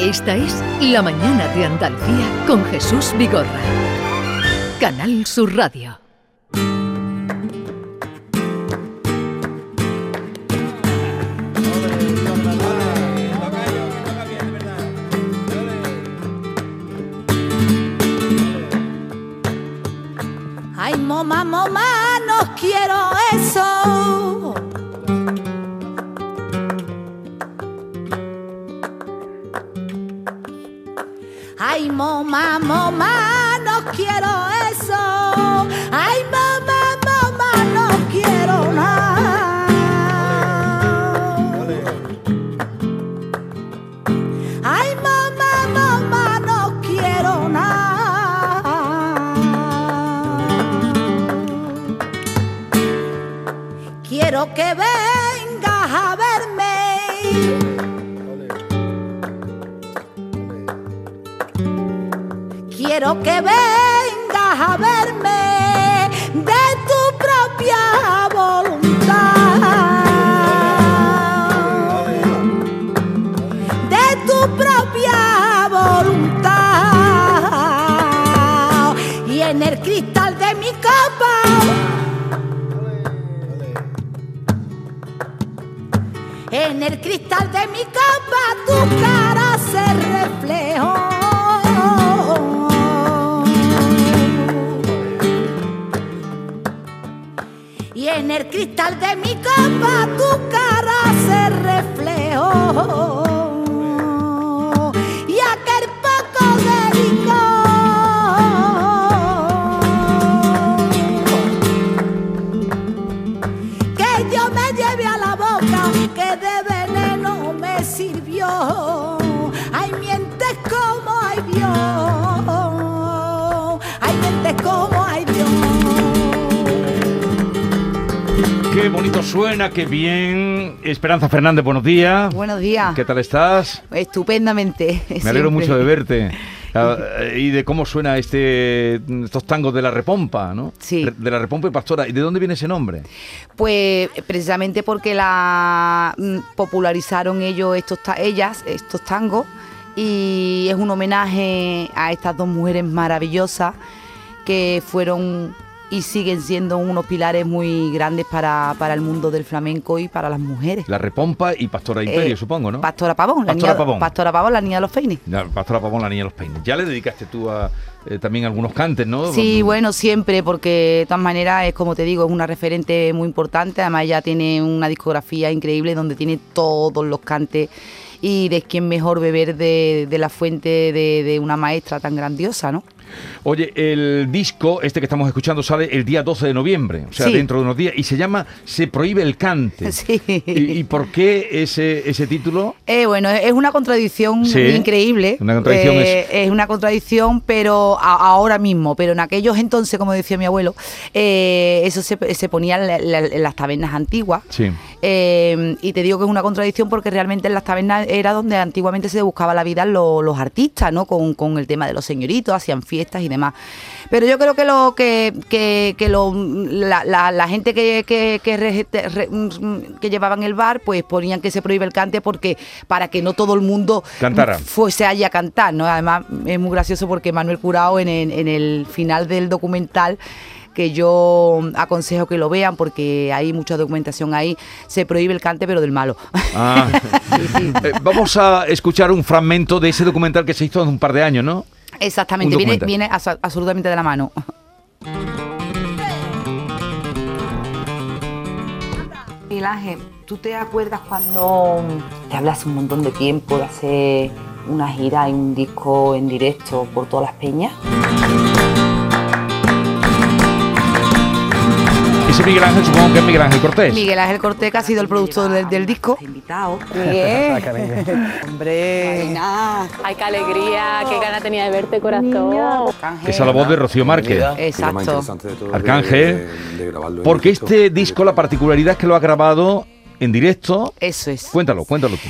Esta es La Mañana de Andalucía con Jesús Vigorra. Canal Sur Radio. Ay, mamá, mamá, no quiero eso. Mamá, mamá, no quiero eso. Ay, mamá, mamá, no quiero nada. Ay, mamá, mamá, no quiero nada. Quiero que vengas Quiero que vengas a verme de tu propia voluntad. De tu propia voluntad. Y en el cristal de mi copa. En el cristal de mi copa tu cristal de mi copa tu cara se reflejó. Suena, qué bien. Esperanza Fernández, buenos días. Buenos días. ¿Qué tal estás? Estupendamente. Me alegro mucho de verte. Ah, y de cómo suena este estos tangos de la repompa, ¿no? Sí. De la repompa y pastora. ¿Y de dónde viene ese nombre? Pues precisamente porque la mm, popularizaron ellos estos ellas estos tangos y es un homenaje a estas dos mujeres maravillosas que fueron y siguen siendo unos pilares muy grandes para, para el mundo del flamenco y para las mujeres. La repompa y pastora imperio, Eh, supongo, ¿no? Pastora Pavón, la Pastora niña, Pavón. Pastora Pavón, la niña de los peines. La pastora Pavón, la niña de los peines. Ya le dedicaste tú a eh, también algunos cantes, ¿no? Sí, bueno, siempre, porque de todas maneras es como te digo, es una referente muy importante. Además, ella tiene una discografía increíble donde tiene todos los cantes. Y de quién mejor beber de, de la fuente de, de una maestra tan grandiosa, ¿no? Oye, el disco, este que estamos escuchando, sale el día 12 de noviembre, o sea, Sí. dentro de unos días, y se llama Se prohíbe el cante. Sí. ¿Y, y por qué ese, ese título? Eh, bueno, es una contradicción Sí, increíble. una contradicción Eh, es una contradicción, pero a- ahora mismo, pero en aquellos entonces, como decía mi abuelo, eh, eso se, se ponía en, la- la- en las tabernas antiguas. Sí. Y te digo que es una contradicción porque realmente en las tabernas era donde antiguamente se buscaba la vida lo- los artistas, ¿no? Con, con el tema de los señoritos, hacían fiestas y demás. Pero yo creo que lo que, que, que lo, la, la- la gente que, que, mm, que llevaban el bar, pues ponían que se prohíbe el cante porque para que no todo el mundo Cantara. fuese allí a cantar, ¿no? Además es muy gracioso porque Manuel Curao en el, en el final del documental que yo aconsejo que lo vean porque hay mucha documentación ahí, se prohíbe el cante pero del malo. Ah. Eh, vamos a escuchar un fragmento de ese documental que se hizo hace un par de años, ¿no? Exactamente, viene, viene abso- absolutamente de la mano. Miguel Ángel, ¿tú te acuerdas cuando te hablas un montón de tiempo de hacer una gira y un disco en directo por todas las peñas? Ese Miguel Ángel, supongo que es Miguel Ángel Cortés. Miguel Ángel Cortés, que ha sido el productor del, del disco. Invitado. Miguel. Hombre. Ay, qué alegría, qué gana tenía de verte, corazón. Que es a la voz de Rocío Márquez. Exacto. Arcángel. Porque este disco, la particularidad es que lo ha grabado en directo. Eso es. Cuéntalo, cuéntalo tú.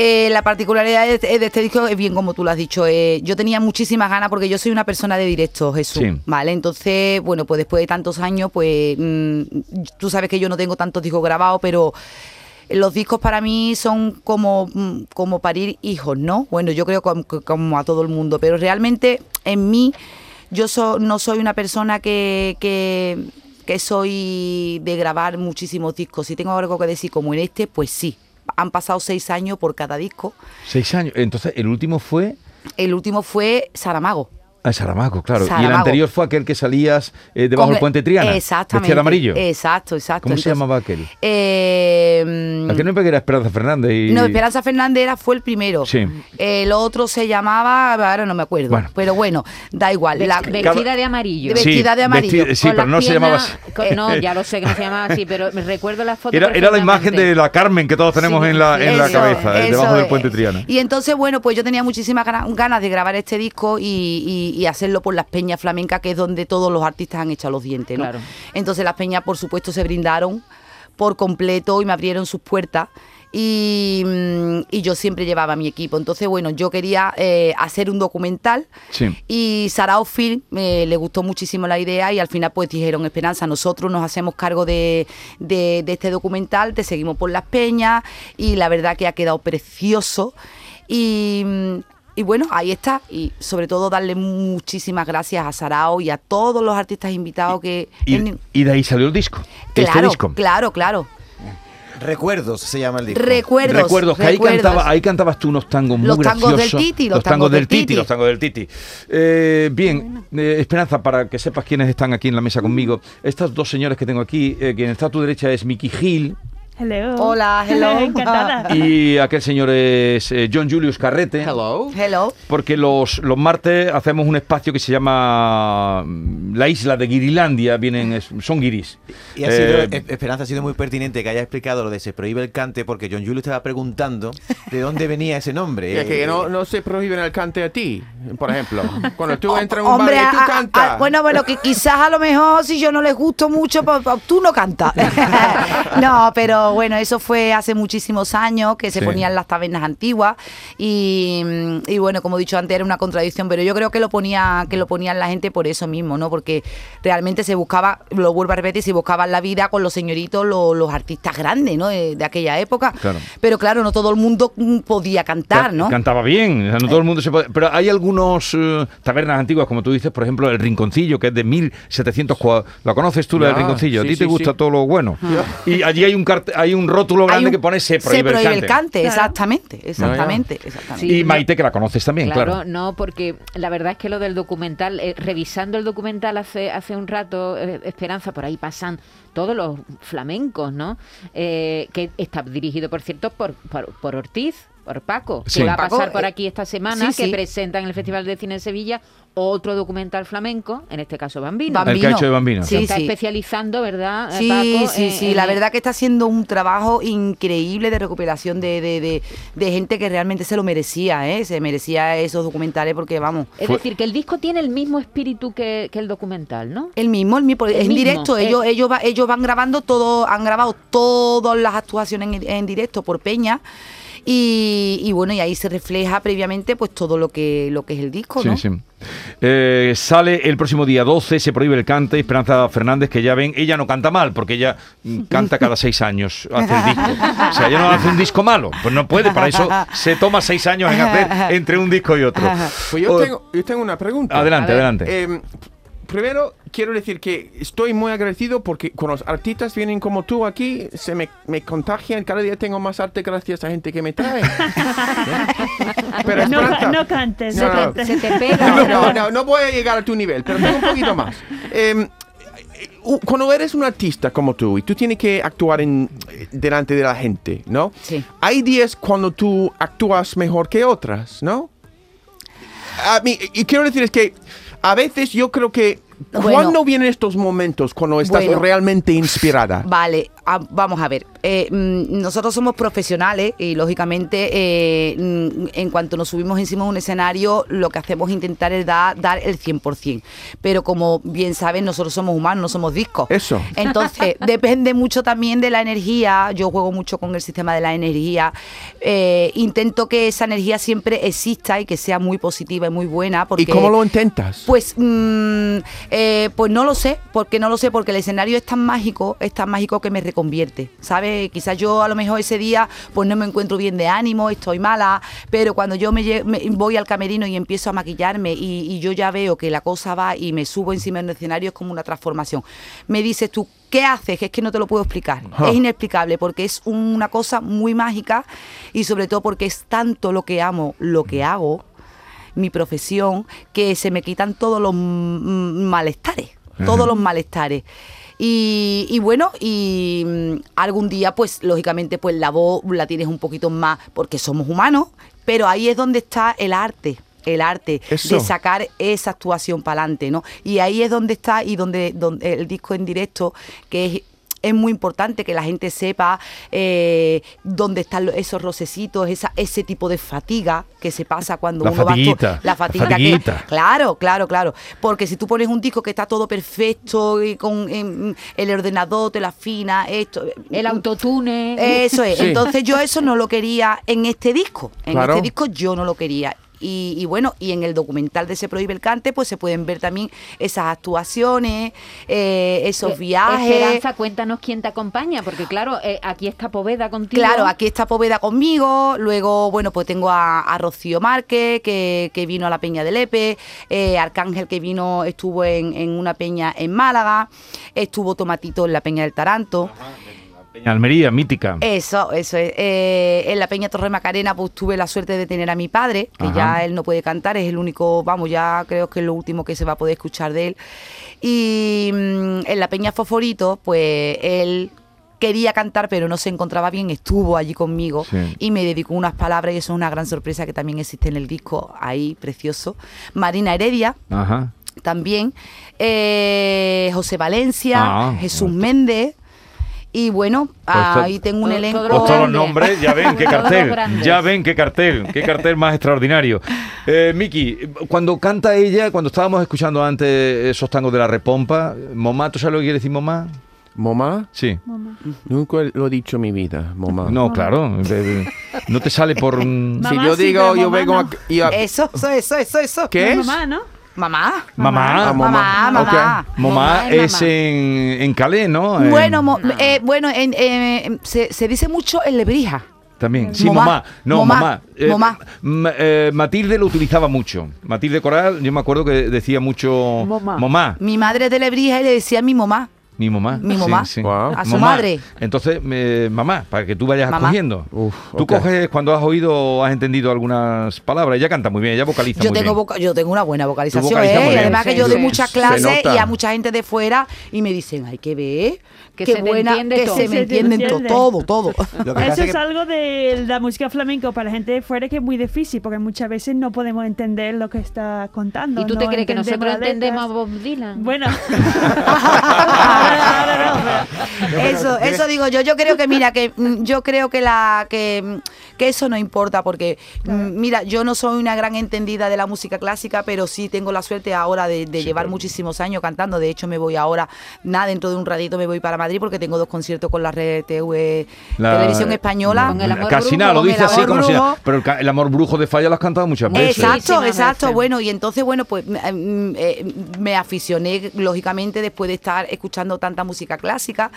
Eh, la particularidad de, de este disco es bien como tú lo has dicho. eh, yo tenía muchísimas ganas porque yo soy una persona de directo, Jesús. Sí. Vale, entonces, bueno, pues después de tantos años, pues mm, tú sabes que yo no tengo tantos discos grabados, pero los discos para mí son como, mm, como parir hijos, ¿no? Bueno, yo creo como, como a todo el mundo, pero realmente en mí yo so- no soy una persona que, que, que soy de grabar muchísimos discos. Si tengo algo que decir como en este, pues sí. Han pasado seis años por cada disco. Seis años. Entonces, el último fue El último fue Saramago. A Saramago, claro. Y el anterior fue aquel que salías eh, debajo Con del el- puente Triana. Exactamente. Vestido de amarillo. Exacto, exacto. ¿Cómo se llamaba aquel? eh, Aquel no era que era Esperanza Fernández y... No, Esperanza Fernández era, fue el primero. Sí. El otro se llamaba, ahora no me acuerdo. Bueno. Pero bueno, da igual. La- Vestida de amarillo. Vestida de amarillo. sí, Con pero no se llamaba así. con- no, ya lo sé que no se llamaba así, pero me recuerdo la foto. Era, era la imagen de la Carmen que todos tenemos Sí, en la, en la cabeza, eh, eso debajo del puente Triana. Y entonces, bueno, pues yo tenía muchísimas gana- ganas de grabar este disco y, y- y hacerlo por las peñas flamencas, que es donde todos los artistas han echado los dientes, ¿no? Claro. Entonces las peñas, por supuesto, se brindaron por completo y me abrieron sus puertas. Y, mm, y yo siempre llevaba a mi equipo. Entonces, bueno, yo quería eh, hacer un documental Sí. y Sarao Film eh, le gustó muchísimo la idea y al final pues dijeron, Esperanza, nosotros nos hacemos cargo de, de- de este documental, te seguimos por las peñas y la verdad que ha quedado precioso. Y, mm, y bueno, ahí está. Y sobre todo darle muchísimas gracias a Sarao y a todos los artistas invitados que... Y, en- y de ahí salió el disco. este claro, disco. claro, claro. Recuerdos se llama el disco. Recuerdos. Recuerdos, que ahí, cantaba, ahí cantabas tú unos tangos muy Los tangos del. Titi, los tangos del Titi. Los tangos del Titi. Eh, bien, eh, Esperanza, para que sepas quiénes están aquí en la mesa conmigo. Estas dos señores que tengo aquí, eh, quien está a tu derecha es Mickey Hill Hello. Hola, hello. Encantada. y aquel señor es eh, John Julius Carrete. Hello. Hello. Porque los, los martes hacemos un espacio que se llama mm, La Isla de Guirilandia, vienen, es- son guiris. Y ha sido, Eh, Esperanza, ha sido muy pertinente que haya explicado lo de se prohíbe el cante porque John Julio estaba preguntando de dónde venía ese nombre. Y es que no, no se prohíben el cante a ti, por ejemplo. Cuando tú entras en un Hombre, bar y tú cantas. bueno, bueno, que quizás a lo mejor si yo no les gusto mucho, pues, pues, tú no cantas. no, pero bueno, eso fue hace muchísimos años que se Sí. ponían las tabernas antiguas y, y bueno, como he dicho antes, era una contradicción, pero yo creo que lo ponía que lo ponían la gente por eso mismo, ¿no? Porque realmente se buscaba, lo vuelvo a repetir, se buscaban la vida con los señoritos, lo- los artistas grandes, ¿no? De, de aquella época. Claro. Pero claro, no todo el mundo podía cantar, ¿no? Cantaba bien, o sea, no todo el mundo se puede- Pero hay algunos eh, tabernas antiguas, como tú dices, por ejemplo, el Rinconcillo, que es de 1700. cua- ¿La conoces tú, la del Rinconcillo? ¿A sí, ti te sí, gusta sí. todo lo bueno? Y allí hay un, carte- hay un rótulo grande un- que pone se prohíbe, el cante. Claro. exactamente, exactamente, exactamente. Sí, y Maite, que la conoces también, claro. Claro, no, porque la verdad es que lo del documental, eh, revisando el documental hace, hace un rato, eh, Esperanza, por ahí pasan todos los flamencos, ¿no? Eh, que está dirigido, por cierto, por, por, por Ortiz, por Paco, Sí. que va a Paco, pasar por eh, aquí esta semana, sí, que sí. presenta en el Festival de Cine de Sevilla otro documental flamenco, en este caso Bambino. Bambino. El hecho de Bambino, Se Sí, está sí. especializando, ¿verdad, Sí, Paco? sí, en- sí, en- la verdad que está haciendo un trabajo increíble de recuperación de, de, de- de gente que realmente se lo merecía, ¿eh? Se merecía esos documentales porque, vamos, Es Fue- decir, que el disco tiene el mismo espíritu que, que el documental, ¿no? el mismo, el mismo, El en mismo, directo, ellos, ellos, va- ellos van grabando todo, han grabado todas las actuaciones en, en directo por Peña. Y, y bueno, y ahí se refleja previamente pues todo lo que lo que es el disco, Sí, ¿no? sí. Eh, sale el próximo día 12, se prohíbe el cante. Esperanza Fernández, que ya ven, ella no canta mal, porque ella mm, canta cada seis años, hace el disco. O sea, ella no hace un disco malo, pues no puede, para eso se toma seis años en hacer entre un disco y otro. Pues yo tengo, yo tengo una pregunta. Adelante, adelante. Eh, primero, quiero decir que estoy muy agradecido porque cuando los artistas vienen como tú aquí, se me, me contagian. Cada día tengo más arte gracias a gente que me trae. Pero No, no cantes, No, no, no. cantes. Se te pega. No, pero- no, no, no voy a llegar a tu nivel, pero tengo un poquito más. Eh, cuando eres un artista como tú y tú tienes que actuar en, delante de la gente, ¿no? Sí. Hay días cuando tú actúas mejor que otras, ¿no? A mí, y quiero decir es que a veces yo creo que Bueno. ¿cuándo vienen estos momentos cuando estás Bueno. realmente inspirada? Vale, ah, vamos a ver. Eh, mm, nosotros somos profesionales y lógicamente eh, mm, en cuanto nos subimos encima de un escenario lo que hacemos es intentar es dar, dar el 100%. Pero como bien saben, nosotros somos humanos, no somos discos. Eso. Entonces, depende mucho también de la energía. Yo juego mucho con el sistema de la energía. Eh, intento que esa energía siempre exista y que sea muy positiva y muy buena. Porque, ¿Y cómo lo intentas? pues, mm, pues no lo sé, porque no lo sé, porque el escenario es tan mágico, es tan mágico que me recupera convierte, ¿sabes? Quizás yo a lo mejor ese día pues no me encuentro bien de ánimo, estoy mala, pero cuando yo me, voy al camerino y empiezo a maquillarme y, y yo ya veo que la cosa va y me subo encima del escenario es como una transformación. Me dices tú, ¿qué haces? Que es que no te lo puedo explicar. Ja. Es inexplicable porque es una cosa muy mágica y sobre todo porque es tanto lo que amo, lo que hago, mi profesión, que se me quitan todos los malestares, todos los malestares. Y, y bueno, y mm, algún día, pues, lógicamente, pues la voz la tienes un poquito más, porque somos humanos, pero ahí es donde está el arte. El arte Eso. de sacar esa actuación para adelante, ¿no? Y ahí es donde está y donde, donde el disco en directo, que es es muy importante que la gente sepa eh, dónde están lo- esos rocecitos, esa, ese tipo de fatiga que se pasa cuando La uno va fatiguita, La la fatiguita. que- claro, claro, claro. Porque si tú pones un disco que está todo perfecto y con el ordenador te lo afina, esto. El autotune. Eso es. Sí. Entonces yo eso no lo quería en este disco. En Claro. este disco yo no lo quería. Y, y bueno, y en el documental de Se Prohíbe el Cante, pues se pueden ver también esas actuaciones, eh, esos Eh, viajes. Esperanza, cuéntanos quién te acompaña, porque claro, eh, aquí está Poveda contigo. Claro, aquí está Poveda conmigo, luego, bueno, pues tengo a, a Rocío Márquez, que, que vino a la Peña de Lepe, eh, Arcángel, que vino, estuvo en, en una peña en Málaga, estuvo Tomatito en la Peña del Taranto. Peña Almería, mítica. Eso, eso es. Eh, en la Peña Torre Macarena, pues tuve la suerte de tener a mi padre, que Ajá. ya él no puede cantar, es el único, vamos, ya creo que es lo último que se va a poder escuchar de él. Y mm, en la Peña Foforito, pues él quería cantar, pero no se encontraba bien, estuvo allí conmigo Sí. y me dedicó unas palabras y eso es una gran sorpresa que también existe en el disco, ahí, precioso. Marina Heredia, Ajá. también, eh, José Valencia, Ah, Jesús. Méndez. Y bueno, Pues to- ahí tengo un elenco. todo Pues todos los nombres, ya ven qué cartel, ya ven qué cartel, qué cartel más extraordinario. Eh, Miki, cuando canta ella, cuando estábamos escuchando antes esos tangos de la repompa, Momá, ¿tú sabes lo que quiere decir Momá? ¿Momá? Sí. Nunca lo he dicho en mi vida, mamá. No, claro, eh, no te sale por... un- Si yo sí, digo, pero yo mamá vengo no. y a- Eso, eso, eso, eso, eso. ¿Qué No, es? Mamá, ¿no? Mamá. Mamá, Ah, Mamá, mamá. Mamá es es mamá. en, en Calais, ¿no? En- Bueno, mo- eh, bueno en- eh, se, se dice mucho en Lebrija. También, sí, Momá. mamá. No, Momá. mamá. Eh, eh, Matilde lo utilizaba mucho. Matilde Coral, yo me acuerdo que decía mucho Momá. mamá. Mi madre es de Lebrija y le decía a mi mamá. Mi mamá. Mi mamá. sí. A su Mamá. madre. Entonces, me- mamá, para que tú vayas Mamá. cogiendo. Uf, tú coges cuando has oído o has entendido algunas palabras. Ella canta muy bien, ella vocaliza Yo muy tengo, bien. voca- yo tengo una buena vocalización, ¿eh? Y además que Sí, yo doy muchas Se clases y a mucha gente de fuera y me dicen, hay que ver, Que qué se buena, entiende que todo. se me entiende. todo, todo. Lo que Eso es que algo de la música flamenco para gente de fuera que es muy difícil porque muchas veces no podemos entender lo que está contando. ¿Y tú te no crees que entendemos nosotros entendemos a. Bob Dylan? Bueno, no, Eso, eso digo yo. Yo creo que, mira, que mm, yo creo que la que, mm, que eso no importa, porque mm, mira, yo no soy una gran entendida de la música clásica, pero sí tengo la suerte ahora de, de llevar muchísimos años cantando. De hecho, me voy ahora, nada, dentro de un ratito me voy para Madrid porque tengo dos conciertos con la red TV La- Televisión Española. Con el amor Casi brujo, nada, lo el dice así como. Pero el, el amor brujo de falla lo has cantado muchas veces. Exacto, exacto. veces. Bueno, y entonces, bueno, pues mm, mm, eh, me aficioné, lógicamente, después de estar escuchando tanta música clásica.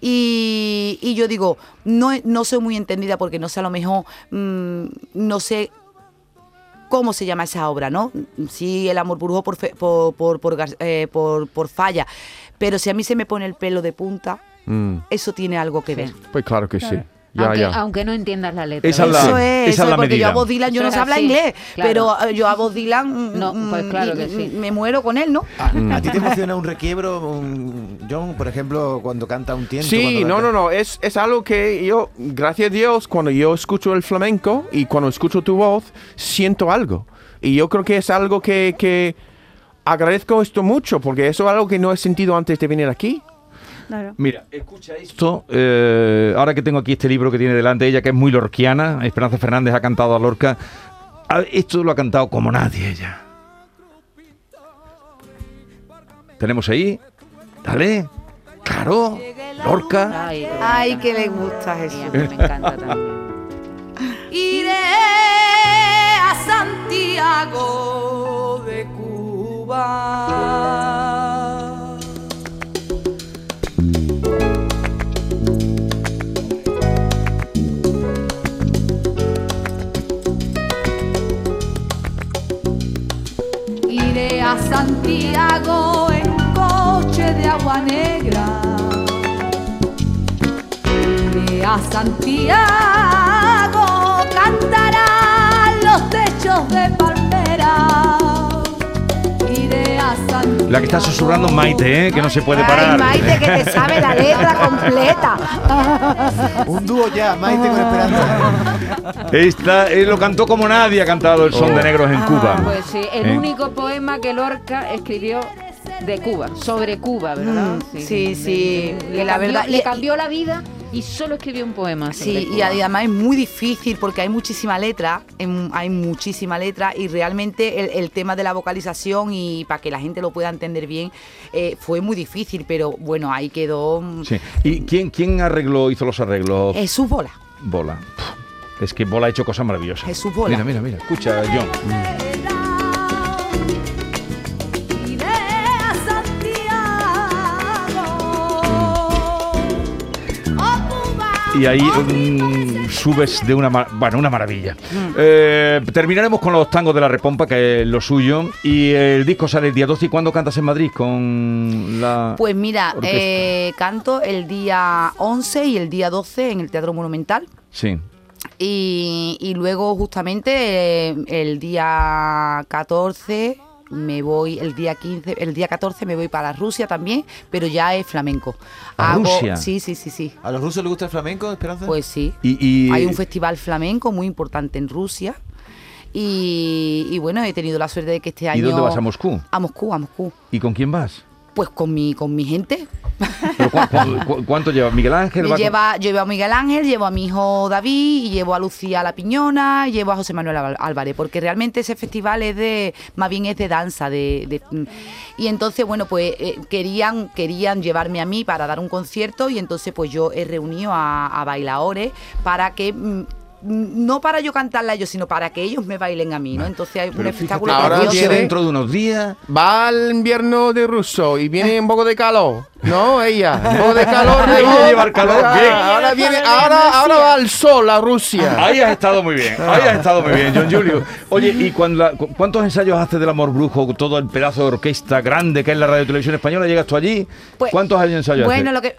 Y, y yo digo, no, no soy muy entendida porque no sé, a lo mejor, mm, no sé cómo se llama esa obra, ¿no? Sí, el amor brujo por, fe- por, por, por, eh, por- por falla. Pero si a mí se me pone el pelo de punta, Mm, eso tiene algo que ver. pues claro que sí. Ya, aunque, ya. aunque no entiendas la letra. Esa es la- eso esa es, es eso es la porque medida. yo a Bob Dylan yo no es sé hablar inglés, claro. pero eh, yo a Bob Dylan mm, No, mm, pues claro que y- sí. me muero con él, ¿no? ¿A, a ti te emociona un requiebro, un- John, por ejemplo, cuando canta un tiento? Sí, no, no, no, es, es algo que yo, gracias a Dios, cuando yo escucho el flamenco y cuando escucho tu voz, siento algo. Y yo creo que es algo que, que agradezco esto mucho, porque eso es algo que no he sentido antes de venir aquí. claro. Mira, escucha esto. eh, ahora que tengo aquí este libro que tiene delante ella, que es muy lorquiana, Esperanza Fernández ha cantado a Lorca. Esto lo ha cantado como nadie ella. Tenemos ahí. Dale. Claro. Lorca. Ay, Ay, que le gusta eso. me encanta también. Iré a Santiago de Cuba. Jehová. Iré a Santiago en coche de agua negra. Iré a Santiago, cantarán los techos de palmera. La que está susurrando Maite, ¿eh? que no se puede Ay, parar. Maite, que te sabe la letra completa. Un dúo ya, Maite con Esperanza. Esta, él lo cantó como nadie ha cantado el son de negros en Cuba. Pues sí, el ¿Eh? único poema que Lorca escribió de Cuba, sobre Cuba, ¿verdad? Mm, sí, sí, Le, que la cambió, verdad- le cambió la vida y solo escribió un poema. Sí, y además es muy difícil porque hay muchísima letra, hay muchísima letra y realmente el, el tema de la vocalización y para que la gente lo pueda entender bien eh, fue muy difícil, pero bueno, ahí quedó mm, Sí. ¿Y quién, quién arregló, hizo los arreglos? Jesús Bola. Bola. Es que Bola ha hecho cosas maravillosas. Jesús Bola. Mira, mira, mira. Escucha, John. Y ahí mm, subes de una, bueno, una maravilla. Eh, terminaremos con los tangos de la repompa, que es lo suyo. Y el disco sale el día 12. ¿Y cuándo cantas en Madrid con la Pues mira, eh, canto el día 11 y el día 12 en el Teatro Monumental. Sí. Y, y luego justamente eh, el día 14 me voy, el día 15, el día 14 me voy para Rusia también, pero ya es flamenco. ¿A Rusia? Sí, sí, sí, sí. ¿A los rusos les gusta el flamenco, Esperanza? Pues sí. Y, y- Hay un festival flamenco muy importante en Rusia. Y, y bueno, he tenido la suerte de que este ¿Y año... dónde vas? ¿A Moscú? A Moscú, a Moscú. ¿Y con quién vas? Pues con mi, con mi gente. ¿Pero cu- cu- cu- ¿Cuánto lleva? ¿Miguel Ángel? Con- lleva, llevo a Miguel Ángel, llevo a mi hijo David, y llevo a Lucía La Piñona, y llevo a José Manuel Álvarez, porque realmente ese festival es de, más bien es de danza, de, de- y entonces bueno pues eh, querían, querían llevarme a mí para dar un concierto y entonces pues yo he reunido a, a bailadores para que mm, no para yo cantarla a ellos, sino para que ellos me bailen a mí, ¿no? Entonces hay un Pero espectáculo fíjate, Ahora viene- dentro de unos días... Va al invierno de ruso y viene un poco de calor. No, ella. Un poco de calor. ¿no? llevar calor, Ahora- bien. Ahora viene, ahora, ahora va al sol a Rusia. Ahí has estado muy bien, ahí has estado muy bien, John Julio. Oye, ¿y cuando la- cu- cuántos ensayos haces del Amor Brujo, todo el pedazo de orquesta grande que es la Radio Televisión Española? ¿Llegas tú allí? Pues, ¿Cuántos años ensayos Bueno, haces? lo que eh,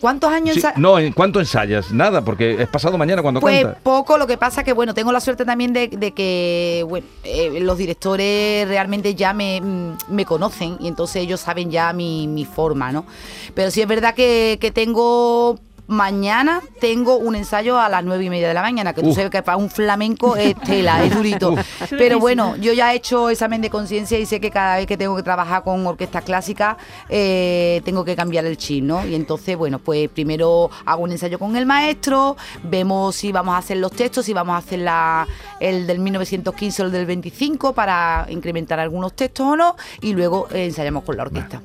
¿cuántos años Sí, no, ¿en ¿cuánto ensayas? Nada, porque es pasado mañana cuando Pues poco, lo que pasa que bueno, tengo la suerte también de, de que bueno, eh, los directores realmente ya me, mm, me conocen y entonces ellos saben ya mi, mi forma, ¿no? Pero sí es verdad que, que tengo mañana tengo un ensayo a las nueve y media de la mañana, que tú Uf. sabes que para un flamenco es tela, es durito. Pero bueno, yo ya he hecho examen de conciencia y sé que cada vez que tengo que trabajar con orquestas clásicas eh, tengo que cambiar el chip, ¿no? Y entonces, bueno, pues primero hago un ensayo con el maestro, vemos si vamos a hacer los textos, si vamos a hacer la, el del 1915 o el del 25 para incrementar algunos textos o no, y luego eh, ensayamos con la orquesta.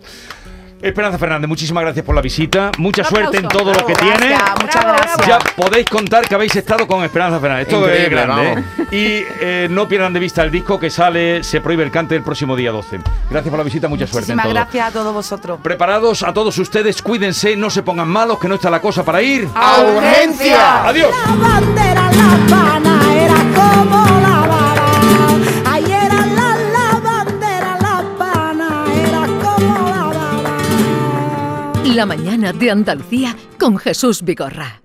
Esperanza Fernández, muchísimas gracias por la visita. Mucha Un suerte en todo lo que tiene. gracias, muchas gracias. Ya podéis contar que habéis estado con Esperanza Fernández. Esto es grande. ¿eh? Y eh, no pierdan de vista el disco que sale Se prohíbe el cante el próximo día 12. Gracias por la visita, mucha suerte todo. gracias a todos vosotros. Preparados a todos ustedes, cuídense, no se pongan malos, que no está la cosa para ir. ¡A urgencia! Adiós. La bandera La Habana era como La mañana de Andalucía con Jesús Vigorra.